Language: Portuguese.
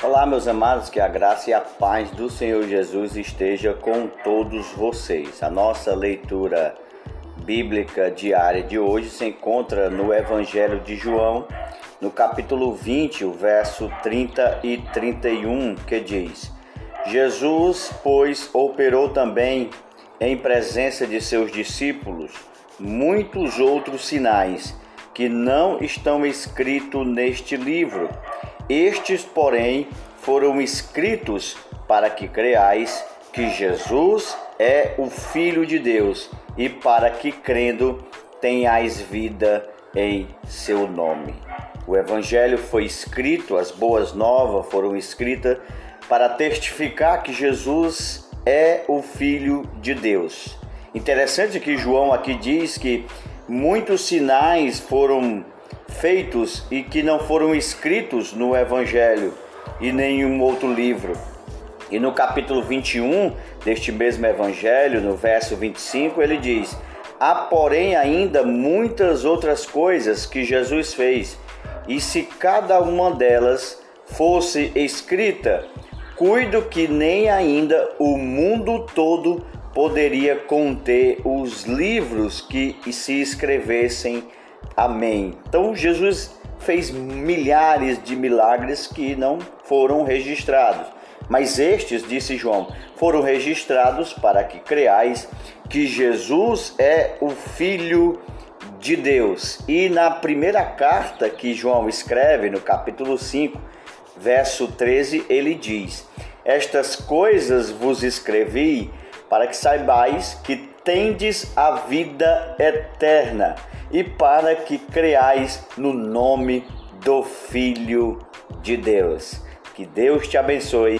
Olá, meus amados, que a graça e a paz do Senhor Jesus esteja com todos vocês. A nossa leitura bíblica diária de hoje se encontra no Evangelho de João, no capítulo 20, o verso 30 e 31, que diz: Jesus, pois, operou também em presença de seus discípulos muitos outros sinais que não estão escritos neste livro estes, porém, foram escritos para que creais que Jesus é o Filho de Deus e para que, crendo, tenhais vida em seu nome. O Evangelho foi escrito, as boas novas foram escritas para testificar que Jesus é o Filho de Deus. Interessante que João aqui diz que muitos sinais foram feitos e que não foram escritos no Evangelho e nenhum outro livro. E no capítulo 21 deste mesmo Evangelho, no verso 25, ele diz: Há, porém, ainda muitas outras coisas que Jesus fez, e se cada uma delas fosse escrita, cuido que nem ainda o mundo todo poderia conter os livros que se escrevessem Amém. Então Jesus fez milhares de milagres que não foram registrados. Mas estes, disse João, foram registrados para que creais que Jesus é o Filho de Deus. E na primeira carta que João escreve, no capítulo 5, verso 13, ele diz: Estas coisas vos escrevi para que saibais que tendes a vida eterna e para que creais no nome do Filho de Deus. Que Deus te abençoe.